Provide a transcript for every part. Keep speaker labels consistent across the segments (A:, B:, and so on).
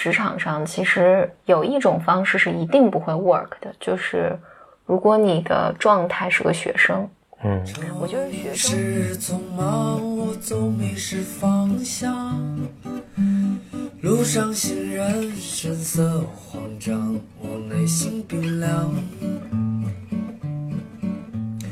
A: 职场上，其实有一种方式是一定不会 work 的，就是如果你的状态是个学生，
B: 嗯，
A: 我就是学生
C: 是匆忙，我总迷失方向。路上行人神色慌张，我内心冰凉。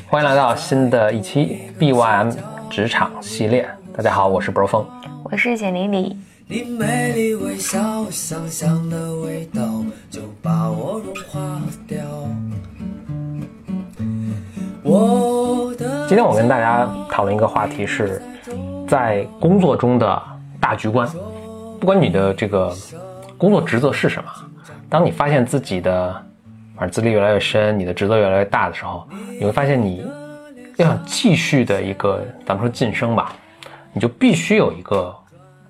B: 欢迎来到新的一期 BYM 职场系列。大家好，我是 Bro 峰。
A: 我是简丽丽，
C: 你美丽微笑，香香的味道就把我融化掉。
B: 今天我跟大家讨论一个话题是，在工作中的大局观。不管你的这个工作职责是什么，当你发现自己的反正资历越来越深，你的职责越来越大的时候，你会发现你要想继续的一个咱们说晋升吧，你就必须有一个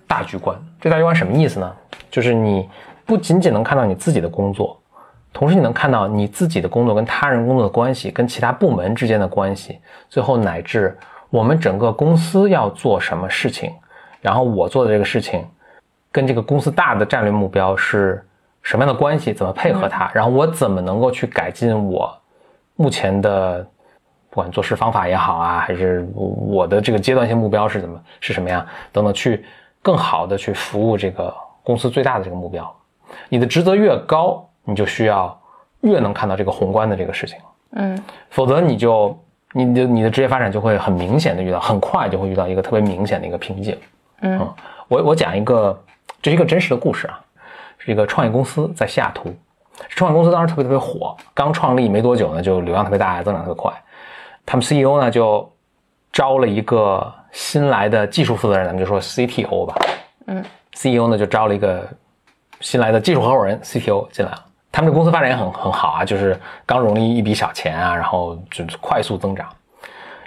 B: 大局观。这大局观什么意思呢？就是你不仅仅能看到你自己的工作，同时你能看到你自己的工作跟他人工作的关系，跟其他部门之间的关系，最后乃至我们整个公司要做什么事情，然后我做的这个事情跟这个公司大的战略目标是什么样的关系，怎么配合它，然后我怎么能够去改进我目前的不管做事方法也好啊，还是我的这个阶段性目标是怎么是什么样等等，去更好的去服务这个公司最大的这个目标。你的职责越高，你就需要越能看到这个宏观的这个事情，
A: 嗯
B: 否则你就你的你的职业发展就会很明显的遇到，很快就会遇到一个特别明显的一个瓶颈。
A: 嗯
B: 我我讲一个，这是一个真实的故事啊，是一个创业公司在西雅图，创业公司当时特别特别火，刚创立没多久呢，就流量特别大，增长特别快。他们 CEO 呢就招了一个新来的技术负责人，咱们就说 CTO 吧，
A: 嗯
B: ，CEO 呢就招了一个新来的技术合伙人 CTO 进来了。他们这公司发展也很很好啊，就是刚融了一笔小钱啊，然后就是快速增长。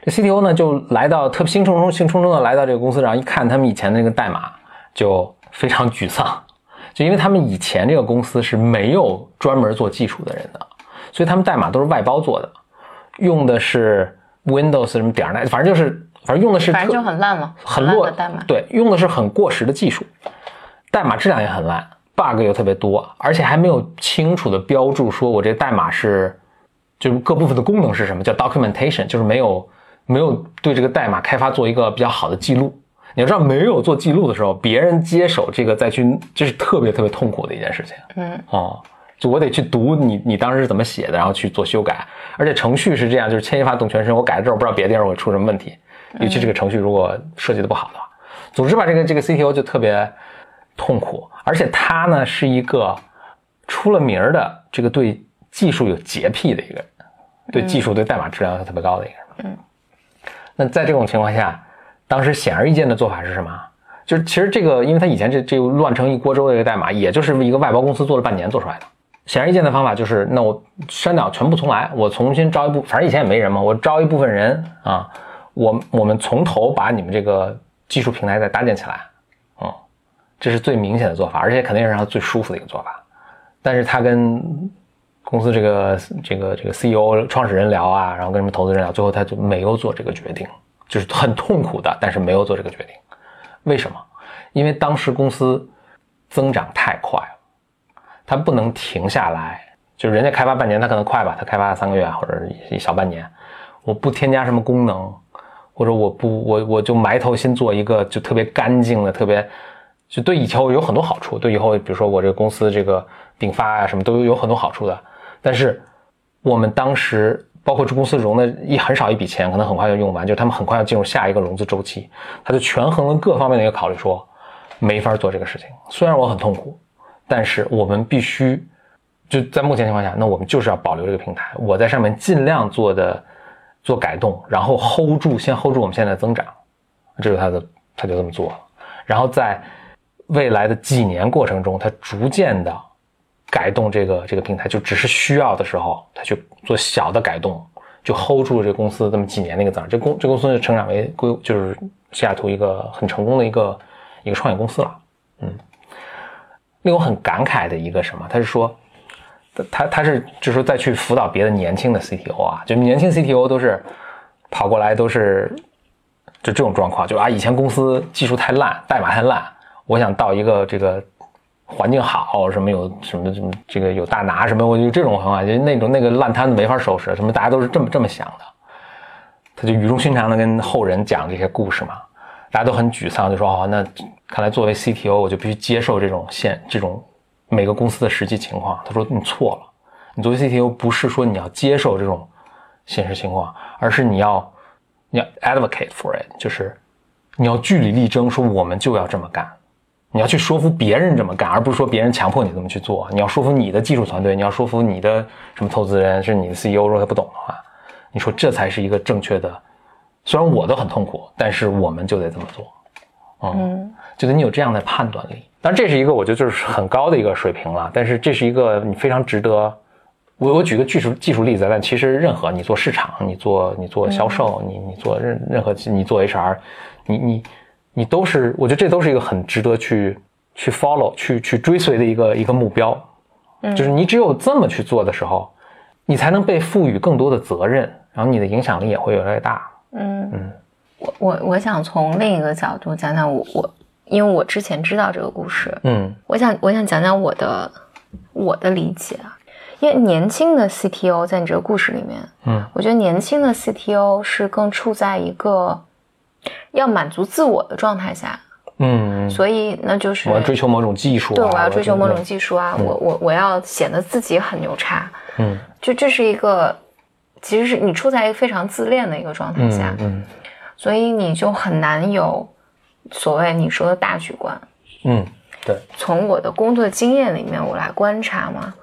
B: 这 CTO 呢就来到特兴冲冲、兴冲冲的来到这个公司，然后一看他们以前的那个代码，就非常沮丧，就因为他们以前这个公司是没有专门做技术的人的，所以他们代码都是外包做的，用的是 Windows 什么点儿那，反正就是反正用的是
A: 反正就很烂了，
B: 很落
A: 烂的代码。
B: 对，用的是很过时的技术，代码质量也很烂，bug 又特别多，而且还没有清楚的标注说我这代码是就是各部分的功能是什么，叫 documentation，就是没有没有对这个代码开发做一个比较好的记录。你要知道，没有做记录的时候，别人接手这个再去，这是特别特别痛苦的一件事情。
A: 嗯
B: 哦，就我得去读你你当时是怎么写的，然后去做修改。而且程序是这样，就是牵一发动全身，我改了之后不知道别的地方会出什么问题，尤其这个程序如果设计的不好的话。总之吧，这个这个 CTO 就特别痛苦，而且他呢是一个出了名儿的这个对技术有洁癖的一个人，对技术对代码质量特别高的一个人。
A: 嗯，
B: 那在这种情况下，当时显而易见的做法是什么？就是其实这个，因为他以前这这乱成一锅粥的一个代码，也就是一个外包公司做了半年做出来的。显而易见的方法就是，那我删掉，全部重来，我重新招一部，反正以前也没人嘛，我招一部分人啊，我我们从头把你们这个技术平台再搭建起来，嗯，这是最明显的做法，而且肯定是让他最舒服的一个做法。但是他跟公司这个这个这个 CEO 创始人聊啊，然后跟什么投资人聊，最后他就没有做这个决定，就是很痛苦的，但是没有做这个决定。为什么？因为当时公司增长太快了，他不能停下来。就是人家开发半年，他可能快吧，他开发三个月或者一小半年，我不添加什么功能，或者我不我我就埋头先做一个就特别干净的，特别就对以后有很多好处，对以后比如说我这个公司这个顶发啊什么都有很多好处的。但是我们当时包括这公司融的一很少一笔钱，可能很快就用完，就他们很快要进入下一个融资周期，他就权衡了各方面的一个考虑说，没法做这个事情。虽然我很痛苦，但是我们必须就在目前情况下，那我们就是要保留这个平台，我在上面尽量做的做改动，然后 hold 住，先 hold 住我们现在的增长，这是他的，他就这么做了。然后在未来的几年过程中，他逐渐的改动这个这个平台，就只是需要的时候，他去做小的改动，就 hold 住这公司这么几年的一个增长。这公这公司就成长为归就是西雅图一个很成功的一个一个创业公司了。嗯，令我很感慨的一个什么，他是说。他他是就是说再去辅导别的年轻的 CTO 啊，就年轻 CTO 都是跑过来都是就这种状况，就啊以前公司技术太烂，代码太烂，我想到一个这个环境好，什么有什么什么这个有大拿什么，我就这种方法，就那种那个烂摊子没法收拾，什么大家都是这么这么想的。他就语重心长的跟后人讲这些故事嘛，大家都很沮丧，就说哦，那看来作为 CTO 我就必须接受这种现这种每个公司的实际情况。他说你错了，你作为 CTO 不是说你要接受这种现实情况，而是你要你要 advocate for it，就是你要据理力争，说我们就要这么干。你要去说服别人这么干，而不是说别人强迫你这么去做。你要说服你的技术团队，你要说服你的什么投资人，是你的 CEO，如果他不懂的话。你说这才是一个正确的，虽然我都很痛苦，但是我们就得这么做，嗯，就得你有这样的判断力。当然，这是一个我觉得就是很高的一个水平了。但是这是一个你非常值得，我我举个技术技术例子，但其实任何你做市场，你做你做销售，你你做任任何你做 HR，你你你都是，我觉得这都是一个很值得去去 follow 去去追随的一个一个目标，就是你只有这么去做的时候，你才能被赋予更多的责任。然后你的影响力也会越来越大。
A: 嗯嗯，我我我想从另一个角度讲讲我我，因为我之前知道这个故事。嗯，我想我想讲讲我的我的理解啊，因为年轻的 CTO 在你这个故事里面，嗯，我觉得年轻的 CTO 是更处在一个要满足自我的状态下。嗯，所以那就是
B: 我要追求某种技术，
A: 对，我要追求某种技术啊，我我我要显得自己很牛叉。嗯，就这是一个。其实是你处在一个非常自恋的一个状态下，嗯，所以你就很难有所谓你说的大局观，
B: 嗯，对。
A: 从我的工作经验里面，我来观察嘛，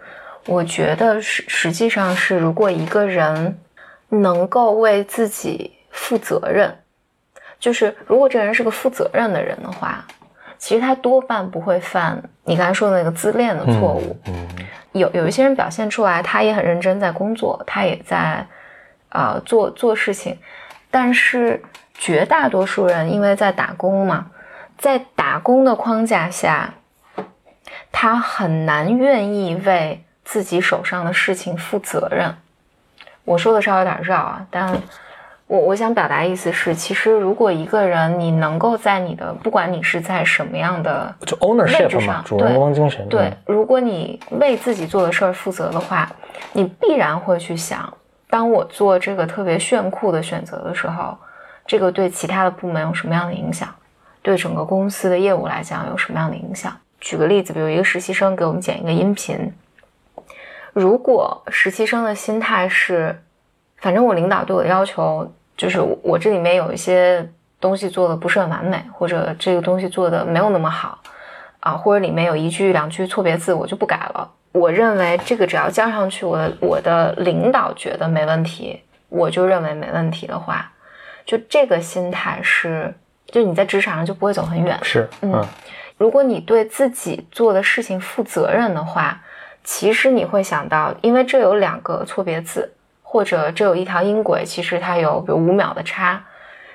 A: 我觉得实实际上是，如果一个人能够为自己负责任，就是如果这个人是个负责任的人的话，其实他多半不会犯你刚才说的那个自恋的错误，嗯。有有一些人表现出来，他也很认真在工作，他也在，啊做做事情，但是绝大多数人因为在打工嘛，在打工的框架下，他很难愿意为自己手上的事情负责任。我说的稍微有点绕啊，但。我我想表达意思是，其实如果一个人你能够在你的不管你是在什么样的
B: 就 ownership 嘛，主人翁精神，
A: 对，如果你为自己做的事儿负责的话，你必然会去想，当我做这个特别炫酷的选择的时候，这个对其他的部门有什么样的影响？对整个公司的业务来讲有什么样的影响？举个例子，比如一个实习生给我们剪一个音频，如果实习生的心态是，反正我领导对我的要求。就是我这里面有一些东西做的不是很完美，或者这个东西做的没有那么好，啊，或者里面有一句两句错别字，我就不改了。我认为这个只要交上去，我的我的领导觉得没问题，我就认为没问题的话，就这个心态是，就你在职场上就不会走很远。
B: 是，嗯，
A: 如果你对自己做的事情负责任的话，其实你会想到，因为这有两个错别字。或者这有一条音轨，其实它有比如五秒的差，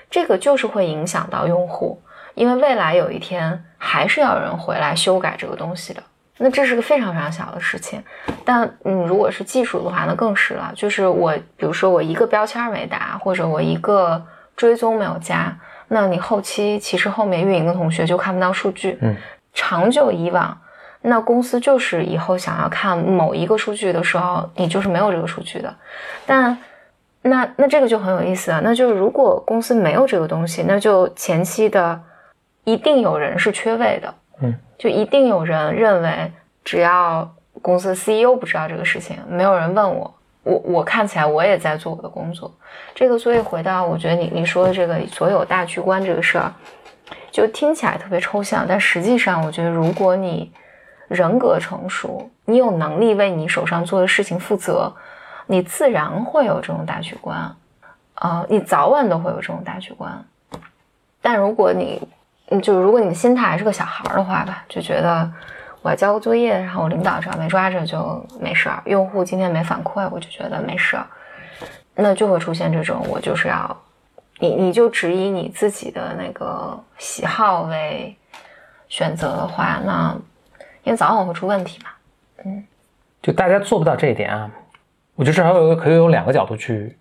A: 这个就是会影响到用户，因为未来有一天还是要有人回来修改这个东西的。那这是个非常非常小的事情，但嗯，如果是技术的话，那更是了。就是我比如说我一个标签没打，或者我一个追踪没有加，那你后期其实后面运营的同学就看不到数据。嗯，长久以往。那公司就是以后想要看某一个数据的时候，你就是没有这个数据的。但那那这个就很有意思啊。那就是如果公司没有这个东西，那就前期的一定有人是缺位的。嗯，就一定有人认为，只要公司 CEO 不知道这个事情，没有人问我，我我看起来我也在做我的工作。这个所以回到我觉得你你说的这个所有大局观这个事儿，就听起来特别抽象，但实际上我觉得如果你人格成熟，你有能力为你手上做的事情负责，你自然会有这种大局观，啊，你早晚都会有这种大局观。但如果你，就如果你的心态还是个小孩儿的话吧，就觉得我要交个作业，然后我领导只要没抓着就没事儿，用户今天没反馈，我就觉得没事儿，那就会出现这种我就是要你，你就只以你自己的那个喜好为选择的话，那。因为早晚会出问题嘛，嗯，
B: 就大家做不到这一点啊，我觉得至少有可以有两个角度去，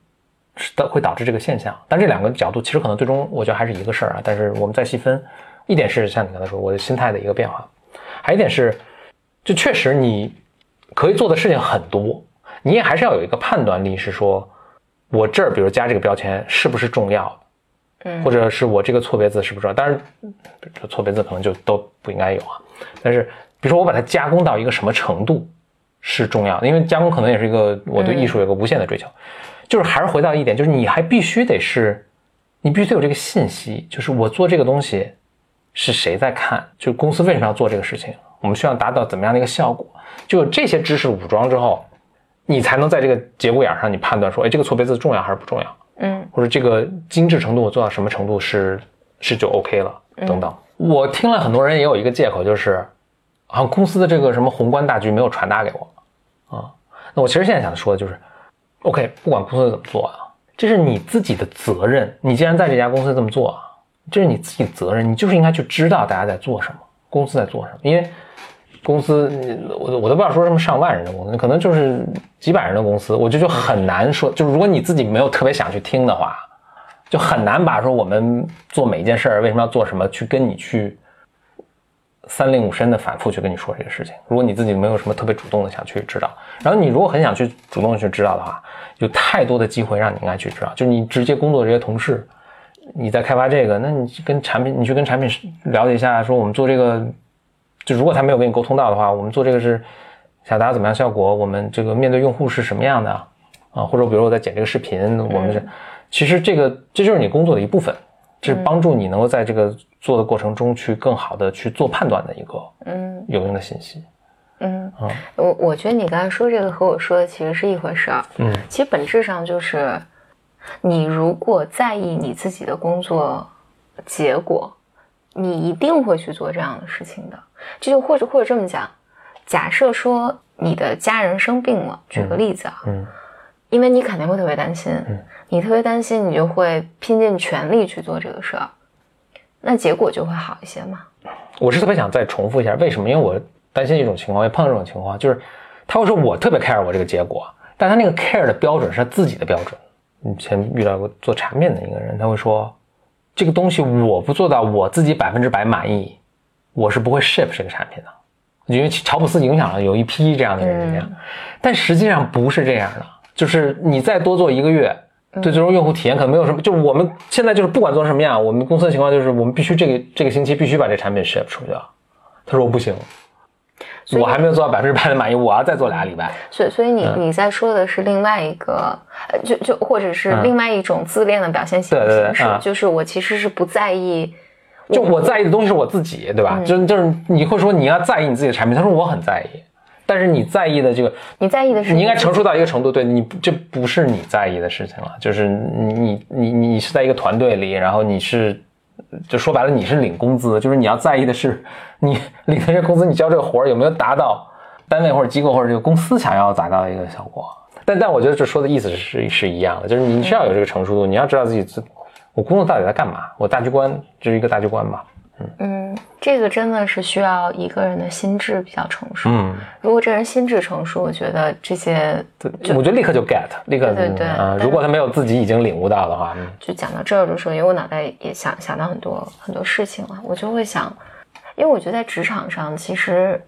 B: 导会导致这个现象。但这两个角度其实可能最终我觉得还是一个事儿啊。但是我们再细分，一点是像你刚才说我的心态的一个变化，还有一点是就确实你可以做的事情很多，你也还是要有一个判断力，是说我这儿比如加这个标签是不是重要的，
A: 嗯
B: 或者是我这个错别字是不是重要？当然，这错别字可能就都不应该有啊。但是比如说我把它加工到一个什么程度是重要的，因为加工可能也是一个我对艺术有个无限的追求。就是还是回到一点，就是你还必须得是，你必须得有这个信息，就是我做这个东西是谁在看，就是公司为什么要做这个事情，我们需要达到怎么样的一个效果，就有这些知识武装之后，你才能在这个节骨眼上你判断说，哎，这个错别字重要还是不重要，
A: 嗯
B: 或者这个精致程度我做到什么程度是是就 OK 了，等等。我听了很多人也有一个借口，就是好像公司的这个什么宏观大局没有传达给我啊。那我其实现在想说的就是，OK，不管公司怎么做啊，这是你自己的责任。你既然在这家公司这么做啊，这是你自己的责任，你就是应该去知道大家在做什么，公司在做什么，因为。公司，我我都不知道说什么上万人的公司，可能就是几百人的公司，我觉得就很难说。就是如果你自己没有特别想去听的话，就很难把说我们做每一件事儿为什么要做什么去跟你去三令五申的反复去跟你说这个事情。如果你自己没有什么特别主动的想去知道，然后你如果很想去主动去知道的话，有太多的机会让你应该去知道。就是你直接工作的这些同事，你在开发这个，那你跟产品，你去跟产品了解一下，说我们做这个。就如果他没有跟你沟通到的话，我们做这个是想达到怎么样效果？我们这个面对用户是什么样的啊？或者比如我在剪这个视频，我们是其实这个这就是你工作的一部分，这是帮助你能够在这个做的过程中去更好的去做判断的一个
A: 嗯
B: 有用的信息。
A: 嗯
B: 嗯，
A: 我我觉得你刚才说这个和我说的其实是一回事儿。
B: 嗯
A: 其实本质上就是，你如果在意你自己的工作结果，你一定会去做这样的事情的。这就或者或者这么讲，假设说你的家人生病了，举个例子啊，
B: 嗯
A: 因为你肯定会特别担心，
B: 嗯
A: 你特别担心，你就会拼尽全力去做这个事儿，那结果就会好一些嘛。
B: 我是特别想再重复一下，为什么？因为我担心一种情况，也碰到这种情况，就是他会说我特别 care 我这个结果，但他那个 care 的标准是他自己的标准。以前遇到过做产品的一个人，他会说这个东西我不做到我自己百分之百满意，我是不会 ship 这个产品的。因为乔布斯影响了有一批这样的人，这样，但实际上不是这样的。就是你再多做一个月，对最终用户体验可能没有什么。就是我们现在就是不管做成什么样，我们公司的情况就是我们必须这个这个星期必须把这产品 ship 出去。他说我不行，我还没有做到百分之百的满意，我要再做俩礼拜。
A: 所以，所以你
B: 嗯
A: 你在说的是另外一个，呃，就就或者是另外一种自恋的表现形
B: 式对对对
A: 就是我其实是不在意，
B: 就我在意的东西是我自己，对吧？就就是你会说你要在意你自己的产品，他说我很在意，但是你在意的这个，
A: 你在意的是
B: 你应该成
A: 熟。
B: 到一个程度，对你这不是你在意的事情了，就是你你你你是在一个团队里，然后你是就说白了你是领工资，就是你要在意的是你领的这个工资，你交这个活儿有没有达到单位或者机构或者这个公司想要达到的一个效果。但但我觉得这说的意思是是一样的，就是你是要有这个成熟度，你要知道自己自我工作到底在干嘛，我大局观就是一个大局观吧。
A: 嗯，这个真的是需要一个人的心智比较成熟。
B: 嗯，
A: 如果这人心智成熟，我觉得这些
B: 对，我觉得立刻就 get，立刻
A: 对对对
B: 如果他没有自己已经领悟到的话，嗯
A: 就讲到这儿的时候，因为我脑袋也想想到很多很多事情了，我就会想，因为我觉得在职场上，其实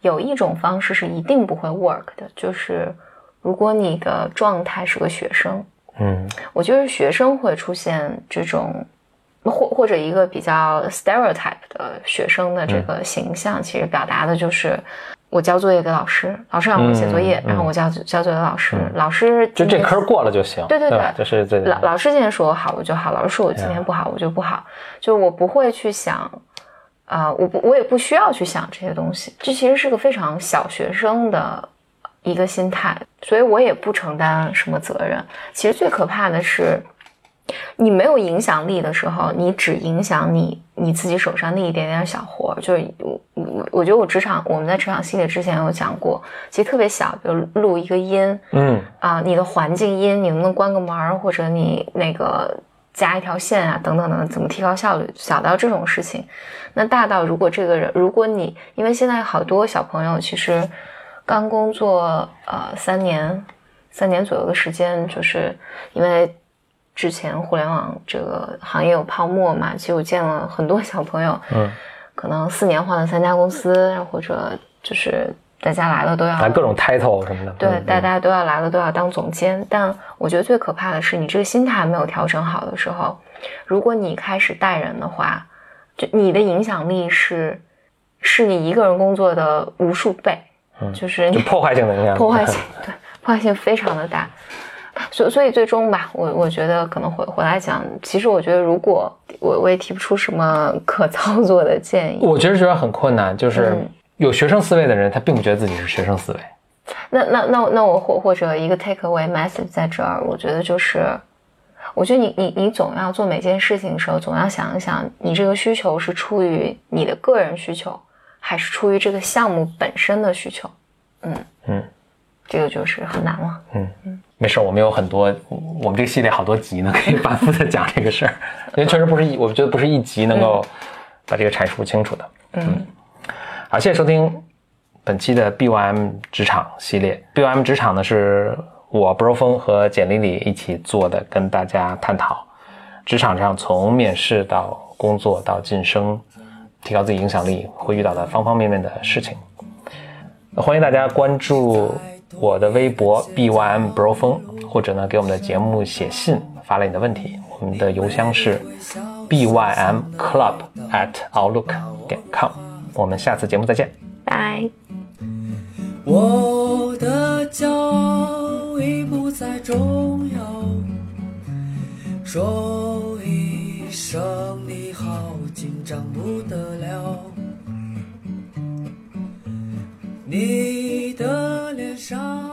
A: 有一种方式是一定不会 work 的，就是如果你的状态是个学生，
B: 嗯
A: 我觉得学生会出现这种，或或者一个比较 stereotype 的学生的这个形象，其实表达的就是。我交作业给老师，老师让我写作业，然后我交交作业给老师，老师
B: 就这科过了就行，
A: 对对对
B: 吧？就是这
A: 老老师今天说我好，我就好；老师说我今天不好，我就不好。就是我不会去想，啊、我不，我也不需要去想这些东西。这其实是个非常小学生的一个心态，所以我也不承担什么责任。其实最可怕的是，你没有影响力的时候，你只影响你你自己手上那一点点小活。就是我我我觉得我职场我们在职场系列之前有讲过，其实特别小，比如录一个音，
B: 嗯
A: 啊、你的环境音，你能不能关个门，或者你那个加一条线啊，等等等等，怎么提高效率？小到这种事情，那大到如果这个人，如果你因为现在好多小朋友其实刚工作呃三年三年左右的时间，就是因为之前互联网这个行业有泡沫嘛，其实我见了很多小朋友，
B: 嗯
A: 可能四年换了三家公司，或者就是大家来了都要
B: 来各种 title 什么的。
A: 对，
B: 嗯
A: 大家都要来了，都要当总监。但我觉得最可怕的是，你这个心态没有调整好的时候，如果你开始带人的话，就你的影响力是是你一个人工作的无数倍，就是
B: 就破坏性的影响。
A: 破坏性，对，破坏性非常的大。所所以最终吧，我我觉得可能回回来讲，其实我觉得如果我我也提不出什么可操作的建议。
B: 我觉得觉得很困难，就是
A: 嗯
B: 有学生思维的人，他并不觉得自己是学生思维。
A: 那那那那我或或者一个 take away message 在这儿，我觉得就是，我觉得你你你总要做每件事情的时候，总要想一想，你这个需求是出于你的个人需求，还是出于这个项目本身的需求？嗯
B: 嗯，
A: 这个就是很难了。
B: 嗯嗯没事儿，我们有很多，我们这个系列好多集呢，可以反复的讲这个事儿，因为确实不是一，我觉得不是一集能够把这个阐述清楚的。
A: 嗯
B: 好，谢谢收听本期的 BYM 职场系列。BYM 职场呢是我 Bro 峰和简丽丽一起做的，跟大家探讨职场上从面试到工作到晋升，提高自己影响力会遇到的方方面面的事情。欢迎大家关注我的微博 BYM Bro 峰，或者呢给我们的节目写信发来你的问题，我们的邮箱是 bym club at outlook 点 com。我们下次节目再见。
A: 拜。
C: 我的骄傲已不再重要，说一声你好，紧张不得了。你的脸上。